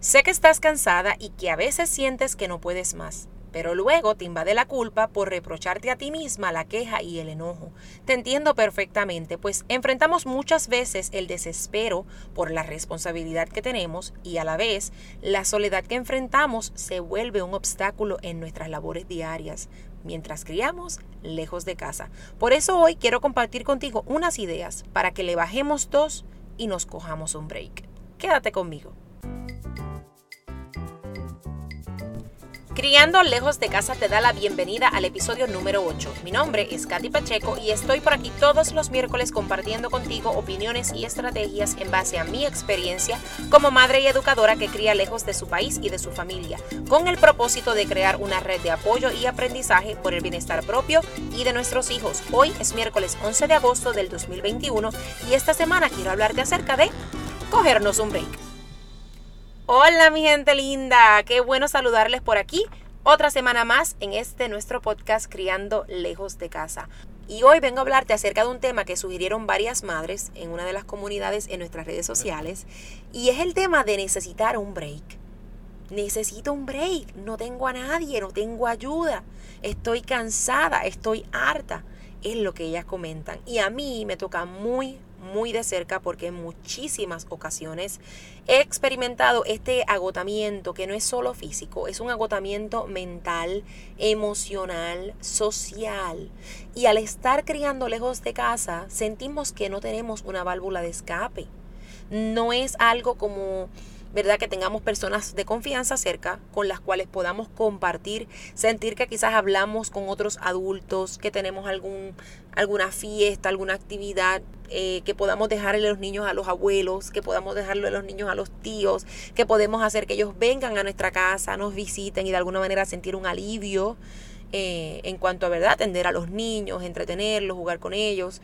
Sé que estás cansada y que a veces sientes que no puedes más, pero luego te invade la culpa por reprocharte a ti misma la queja y el enojo. Te entiendo perfectamente, pues enfrentamos muchas veces el desespero por la responsabilidad que tenemos y a la vez la soledad que enfrentamos se vuelve un obstáculo en nuestras labores diarias mientras criamos lejos de casa. Por eso hoy quiero compartir contigo unas ideas para que le bajemos dos y nos cojamos un break. Quédate conmigo. Criando lejos de casa te da la bienvenida al episodio número 8. Mi nombre es Katy Pacheco y estoy por aquí todos los miércoles compartiendo contigo opiniones y estrategias en base a mi experiencia como madre y educadora que cría lejos de su país y de su familia, con el propósito de crear una red de apoyo y aprendizaje por el bienestar propio y de nuestros hijos. Hoy es miércoles 11 de agosto del 2021 y esta semana quiero hablarte acerca de cogernos un break. Hola mi gente linda, qué bueno saludarles por aquí. Otra semana más en este nuestro podcast Criando lejos de casa. Y hoy vengo a hablarte acerca de un tema que sugirieron varias madres en una de las comunidades en nuestras redes sociales y es el tema de necesitar un break. Necesito un break, no tengo a nadie, no tengo ayuda, estoy cansada, estoy harta, es lo que ellas comentan. Y a mí me toca muy, muy de cerca porque en muchísimas ocasiones he experimentado este agotamiento que no es solo físico, es un agotamiento mental, emocional, social. Y al estar criando lejos de casa, sentimos que no tenemos una válvula de escape. No es algo como ¿verdad? Que tengamos personas de confianza cerca con las cuales podamos compartir, sentir que quizás hablamos con otros adultos, que tenemos algún, alguna fiesta, alguna actividad, eh, que podamos dejarle los niños a los abuelos, que podamos dejarle a los niños a los tíos, que podemos hacer que ellos vengan a nuestra casa, nos visiten y de alguna manera sentir un alivio. Eh, en cuanto a verdad, atender a los niños, entretenerlos, jugar con ellos,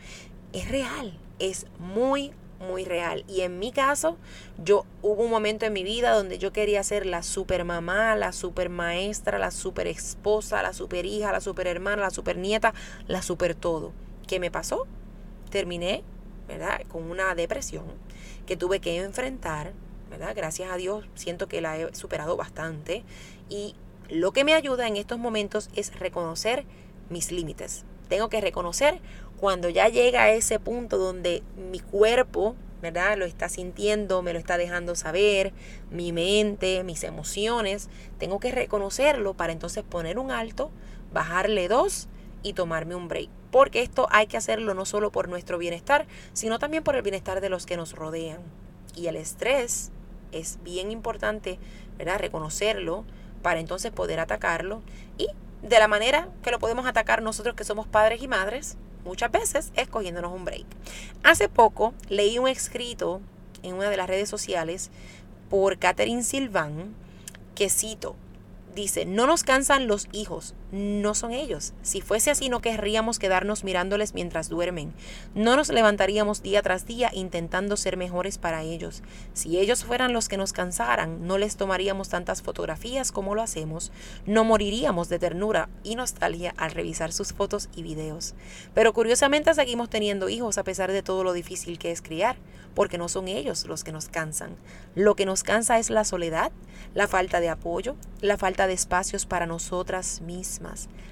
es real, es muy, muy real. Y en mi caso, yo hubo un momento en mi vida donde yo quería ser la super mamá, la super maestra, la super esposa, la super hija, la super hermana, la super nieta, la super todo. ¿Qué me pasó? Terminé, ¿verdad? Con una depresión que tuve que enfrentar, ¿verdad? Gracias a Dios siento que la he superado bastante. Y lo que me ayuda en estos momentos es reconocer mis límites. Tengo que reconocer cuando ya llega a ese punto donde mi cuerpo, ¿verdad? Lo está sintiendo, me lo está dejando saber, mi mente, mis emociones, tengo que reconocerlo para entonces poner un alto, bajarle dos y tomarme un break. Porque esto hay que hacerlo no solo por nuestro bienestar, sino también por el bienestar de los que nos rodean. Y el estrés es bien importante, ¿verdad? Reconocerlo para entonces poder atacarlo y de la manera que lo podemos atacar nosotros que somos padres y madres, muchas veces es cogiéndonos un break. Hace poco leí un escrito en una de las redes sociales por Catherine Silvan que cito, Dice, no nos cansan los hijos, no son ellos. Si fuese así no querríamos quedarnos mirándoles mientras duermen. No nos levantaríamos día tras día intentando ser mejores para ellos. Si ellos fueran los que nos cansaran, no les tomaríamos tantas fotografías como lo hacemos. No moriríamos de ternura y nostalgia al revisar sus fotos y videos. Pero curiosamente seguimos teniendo hijos a pesar de todo lo difícil que es criar, porque no son ellos los que nos cansan. Lo que nos cansa es la soledad, la falta de apoyo, la falta de espacios para nosotras mismas,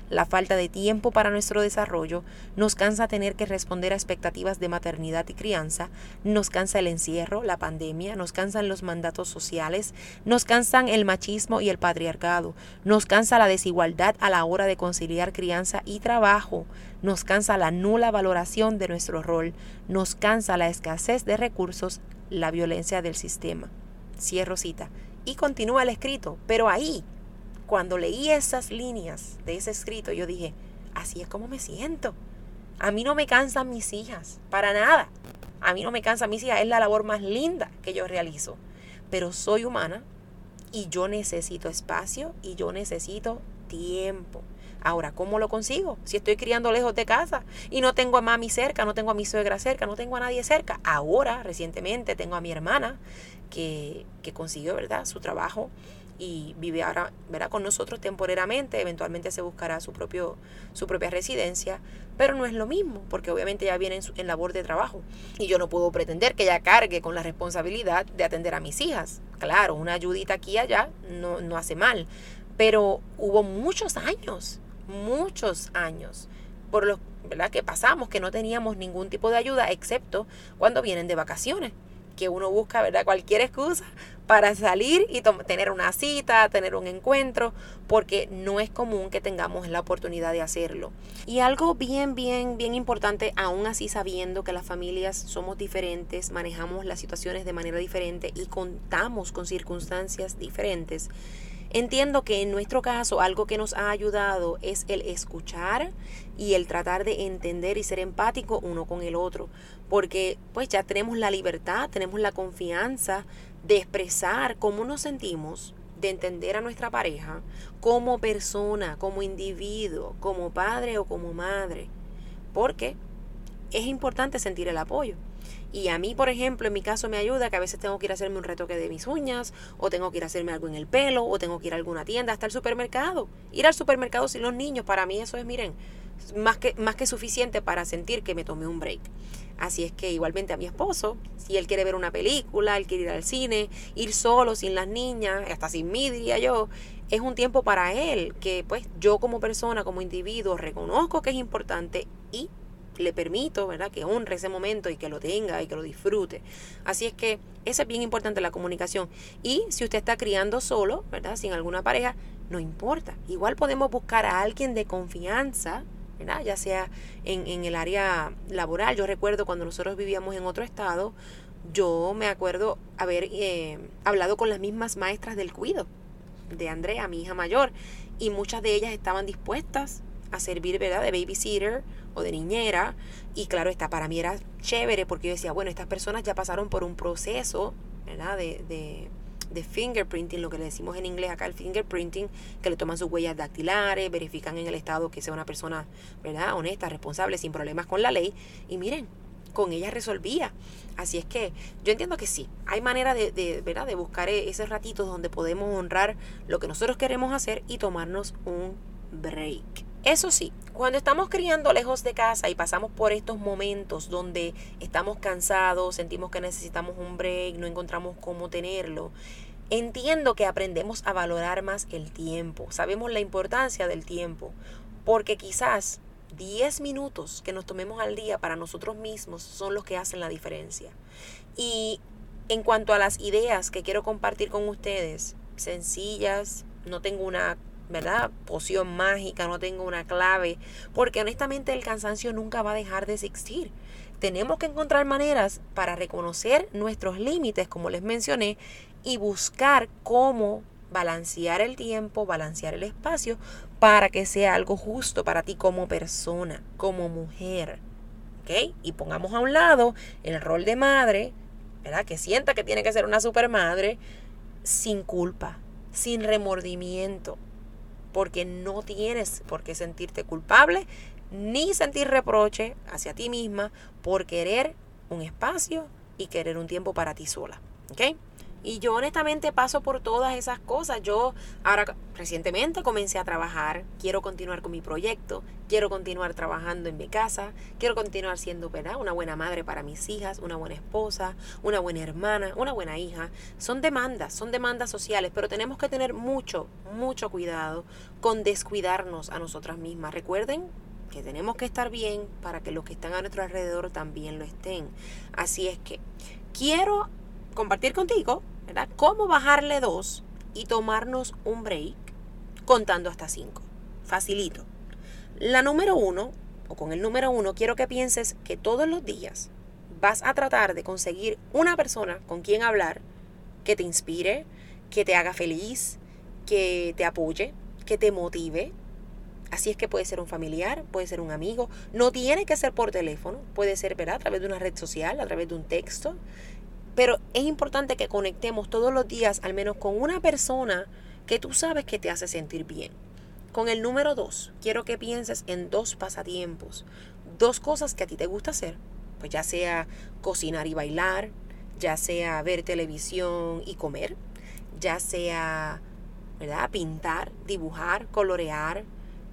la falta de tiempo para nuestro desarrollo, nos cansa tener que responder a expectativas de maternidad y crianza, nos cansa el encierro, la pandemia, nos cansan los mandatos sociales, nos cansan el machismo y el patriarcado, nos cansa la desigualdad a la hora de conciliar crianza y trabajo, nos cansa la nula valoración de nuestro rol, nos cansa la escasez de recursos, la violencia del sistema. Cierro cita. Y continúa el escrito, pero ahí cuando leí esas líneas de ese escrito, yo dije, así es como me siento. A mí no me cansan mis hijas, para nada. A mí no me cansan mis hijas, es la labor más linda que yo realizo. Pero soy humana y yo necesito espacio y yo necesito tiempo. Ahora, ¿cómo lo consigo? Si estoy criando lejos de casa y no tengo a mami cerca, no tengo a mi suegra cerca, no tengo a nadie cerca. Ahora, recientemente, tengo a mi hermana que, que consiguió, ¿verdad?, su trabajo y vive ahora ¿verdad? con nosotros temporariamente, eventualmente se buscará su, propio, su propia residencia, pero no es lo mismo, porque obviamente ya viene en, labor de trabajo y yo no puedo pretender que ella cargue con la responsabilidad de atender a mis hijas. Claro, una ayudita aquí y allá no, no hace mal, pero hubo muchos años, muchos años por los ¿verdad? que pasamos que no teníamos ningún tipo de ayuda excepto cuando vienen de vacaciones que uno busca, ¿verdad? Cualquier excusa para salir y tener una cita, tener un encuentro, porque no es común que tengamos la oportunidad de hacerlo. Y algo bien, bien, bien importante, aún así sabiendo que las familias somos diferentes, manejamos las situaciones de manera diferente y contamos con circunstancias diferentes, Entiendo que en nuestro caso algo que nos ha ayudado es el escuchar y el tratar de entender y ser empático uno con el otro, porque pues ya tenemos la libertad, tenemos la confianza de expresar cómo nos sentimos, de entender a nuestra pareja como persona, como individuo, como padre o como madre, porque es importante sentir el apoyo. Y a mí, por ejemplo, en mi caso me ayuda que a veces tengo que ir a hacerme un retoque de mis uñas, o tengo que ir a hacerme algo en el pelo, o tengo que ir a alguna tienda, hasta el supermercado. Ir al supermercado sin los niños, para mí eso es, miren, más que, más que suficiente para sentir que me tomé un break. Así es que igualmente a mi esposo, si él quiere ver una película, él quiere ir al cine, ir solo, sin las niñas, hasta sin mí, diría yo, es un tiempo para él que pues yo como persona, como individuo, reconozco que es importante y le permito, ¿verdad? Que honre ese momento y que lo tenga y que lo disfrute. Así es que eso es bien importante la comunicación. Y si usted está criando solo, ¿verdad? Sin alguna pareja, no importa. Igual podemos buscar a alguien de confianza, ¿verdad? Ya sea en, en el área laboral. Yo recuerdo cuando nosotros vivíamos en otro estado, yo me acuerdo haber eh, hablado con las mismas maestras del cuido de Andrea, mi hija mayor, y muchas de ellas estaban dispuestas a servir, ¿verdad? De babysitter o de niñera. Y claro, está para mí era chévere porque yo decía, bueno, estas personas ya pasaron por un proceso, ¿verdad? De, de, de fingerprinting, lo que le decimos en inglés acá, el fingerprinting, que le toman sus huellas dactilares, verifican en el estado que sea una persona, ¿verdad? Honesta, responsable, sin problemas con la ley. Y miren, con ella resolvía. Así es que yo entiendo que sí, hay manera de, de, ¿verdad? de buscar e-, esos ratitos donde podemos honrar lo que nosotros queremos hacer y tomarnos un break. Eso sí, cuando estamos criando lejos de casa y pasamos por estos momentos donde estamos cansados, sentimos que necesitamos un break, no encontramos cómo tenerlo, entiendo que aprendemos a valorar más el tiempo, sabemos la importancia del tiempo, porque quizás 10 minutos que nos tomemos al día para nosotros mismos son los que hacen la diferencia. Y en cuanto a las ideas que quiero compartir con ustedes, sencillas, no tengo una ¿verdad? Poción mágica, no tengo una clave, porque honestamente el cansancio nunca va a dejar de existir. Tenemos que encontrar maneras para reconocer nuestros límites, como les mencioné, y buscar cómo balancear el tiempo, balancear el espacio, para que sea algo justo para ti como persona, como mujer. ¿Ok? Y pongamos a un lado el rol de madre, ¿verdad? Que sienta que tiene que ser una super madre, sin culpa, sin remordimiento, porque no tienes por qué sentirte culpable ni sentir reproche hacia ti misma por querer un espacio y querer un tiempo para ti sola. ¿Ok? Y yo honestamente paso por todas esas cosas. Yo ahora recientemente comencé a trabajar, quiero continuar con mi proyecto, quiero continuar trabajando en mi casa, quiero continuar siendo una buena madre para mis hijas, una buena esposa, una buena hermana, una buena hija. Son demandas, son demandas sociales, pero tenemos que tener mucho, mucho cuidado con descuidarnos a nosotras mismas. Recuerden que tenemos que estar bien para que los que están a nuestro alrededor también lo estén. Así es que quiero compartir contigo ¿verdad? Cómo bajarle dos y tomarnos un break contando hasta cinco. Facilito. La número uno, o con el número uno, quiero que pienses que todos los días vas a tratar de conseguir una persona con quien hablar que te inspire, que te haga feliz, que te apoye, que te motive. Así es que puede ser un familiar, puede ser un amigo, no tiene que ser por teléfono, puede ser ¿verdad? a través de una red social, a través de un texto. Pero es importante que conectemos todos los días al menos con una persona que tú sabes que te hace sentir bien. Con el número dos, quiero que pienses en dos pasatiempos, dos cosas que a ti te gusta hacer, pues ya sea cocinar y bailar, ya sea ver televisión y comer, ya sea ¿verdad? pintar, dibujar, colorear,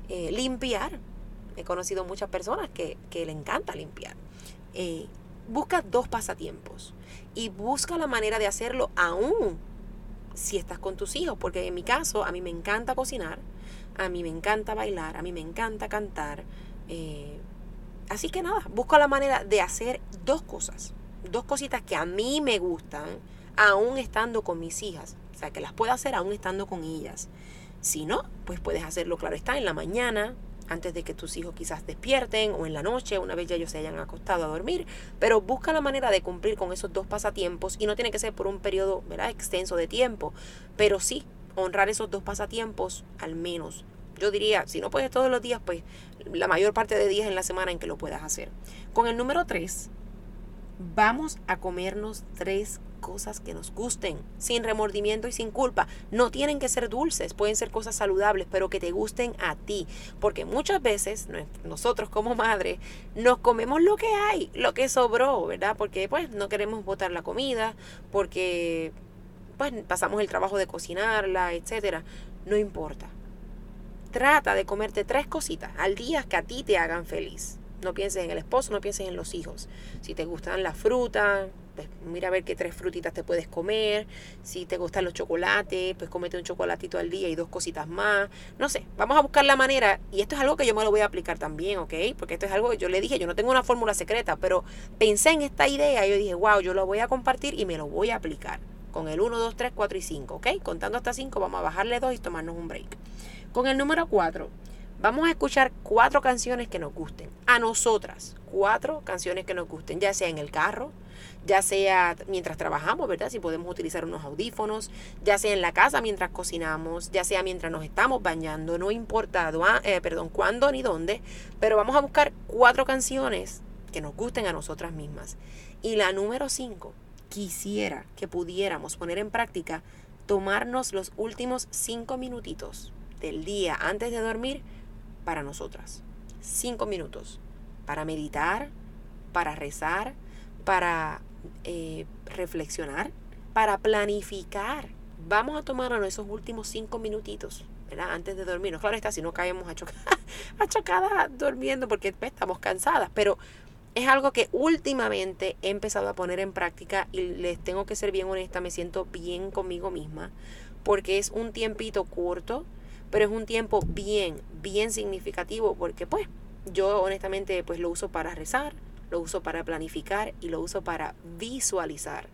eh, limpiar. He conocido muchas personas que, que le encanta limpiar. Eh, busca dos pasatiempos y busca la manera de hacerlo aún si estás con tus hijos, porque en mi caso a mí me encanta cocinar, a mí me encanta bailar, a mí me encanta cantar. Eh, así que nada, busca la manera de hacer dos cosas, dos cositas que a mí me gustan, aún estando con mis hijas. O sea, que las puedo hacer aún estando con ellas. Si no, pues puedes hacerlo, claro está, en la mañana, antes de que tus hijos quizás despierten o en la noche, una vez ya ellos se hayan acostado a dormir, pero busca la manera de cumplir con esos dos pasatiempos y no tiene que ser por un periodo ¿verdad? extenso de tiempo, pero sí honrar esos dos pasatiempos al menos. Yo diría, si no puedes todos los días, pues la mayor parte de días en la semana en que lo puedas hacer. Con el número 3, vamos a comernos tres cosas que nos gusten, sin remordimiento y sin culpa. No tienen que ser dulces, pueden ser cosas saludables, pero que te gusten a ti. Porque muchas veces nosotros como madre nos comemos lo que hay, lo que sobró, ¿verdad? Porque pues no queremos botar la comida, porque pues pasamos el trabajo de cocinarla, etcétera. No importa. Trata de comerte tres cositas al día que a ti te hagan feliz. No pienses en el esposo, no pienses en los hijos. Si te gustan las frutas, pues mira a ver qué tres frutitas te puedes comer. Si te gustan los chocolates, pues cómete un chocolatito al día y dos cositas más. No sé, vamos a buscar la manera. Y esto es algo que yo me lo voy a aplicar también, ¿ok? Porque esto es algo que yo le dije, yo no tengo una fórmula secreta, pero pensé en esta idea y yo dije, wow, yo lo voy a compartir y me lo voy a aplicar. Con el 1, 2, 3, 4 y 5, ¿ok? Contando hasta 5, vamos a bajarle 2 y tomarnos un break. Con el número 4, Vamos a escuchar cuatro canciones que nos gusten. A nosotras, cuatro canciones que nos gusten, ya sea en el carro, ya sea mientras trabajamos, ¿verdad? Si podemos utilizar unos audífonos, ya sea en la casa mientras cocinamos, ya sea mientras nos estamos bañando, no importa eh, perdón, cuándo ni dónde, pero vamos a buscar cuatro canciones que nos gusten a nosotras mismas. Y la número cinco, quisiera que pudiéramos poner en práctica tomarnos los últimos cinco minutitos del día antes de dormir para nosotras. Cinco minutos para meditar, para rezar, para eh, reflexionar, para planificar. Vamos a tomarnos esos últimos cinco minutitos, ¿verdad? Antes de dormirnos. Claro está, si no caemos a chocadas durmiendo porque pues, estamos cansadas, pero es algo que últimamente he empezado a poner en práctica y les tengo que ser bien honesta, me siento bien conmigo misma, porque es un tiempito corto, pero es un tiempo bien, bien significativo porque pues yo honestamente pues lo uso para rezar, lo uso para planificar y lo uso para visualizar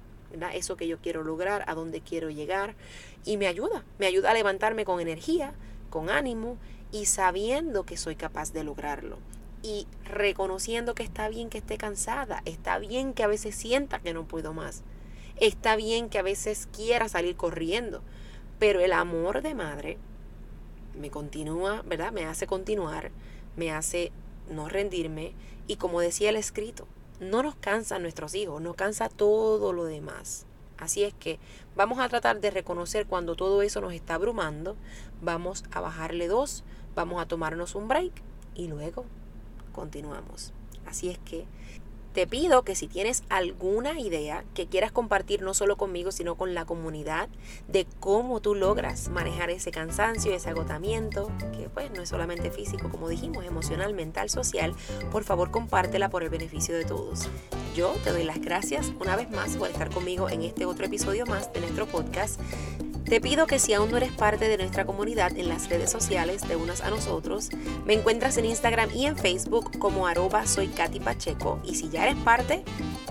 eso que yo quiero lograr, a dónde quiero llegar y me ayuda, me ayuda a levantarme con energía, con ánimo y sabiendo que soy capaz de lograrlo y reconociendo que está bien que esté cansada, está bien que a veces sienta que no puedo más, está bien que a veces quiera salir corriendo, pero el amor de madre me continúa, ¿verdad? Me hace continuar, me hace no rendirme y como decía el escrito, no nos cansan nuestros hijos, nos cansa todo lo demás. Así es que vamos a tratar de reconocer cuando todo eso nos está abrumando, vamos a bajarle dos, vamos a tomarnos un break y luego continuamos. Así es que te pido que si tienes alguna idea que quieras compartir no solo conmigo, sino con la comunidad, de cómo tú logras manejar ese cansancio, ese agotamiento, que pues no es solamente físico, como dijimos, emocional, mental, social, por favor compártela por el beneficio de todos. Yo te doy las gracias una vez más por estar conmigo en este otro episodio más de nuestro podcast. Te pido que si aún no eres parte de nuestra comunidad en las redes sociales de unas a nosotros, me encuentras en Instagram y en Facebook como arroba soy Katy Pacheco y si ya eres parte,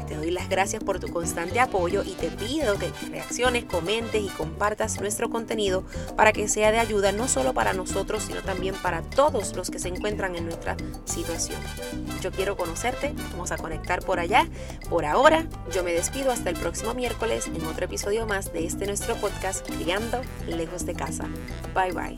te doy las gracias por tu constante apoyo y te pido que reacciones, comentes y compartas nuestro contenido para que sea de ayuda no solo para nosotros, sino también para todos los que se encuentran en nuestra situación. Yo quiero conocerte, vamos a conectar por allá. Por ahora, yo me despido hasta el próximo miércoles en otro episodio más de este nuestro podcast Lejos de casa. Bye bye.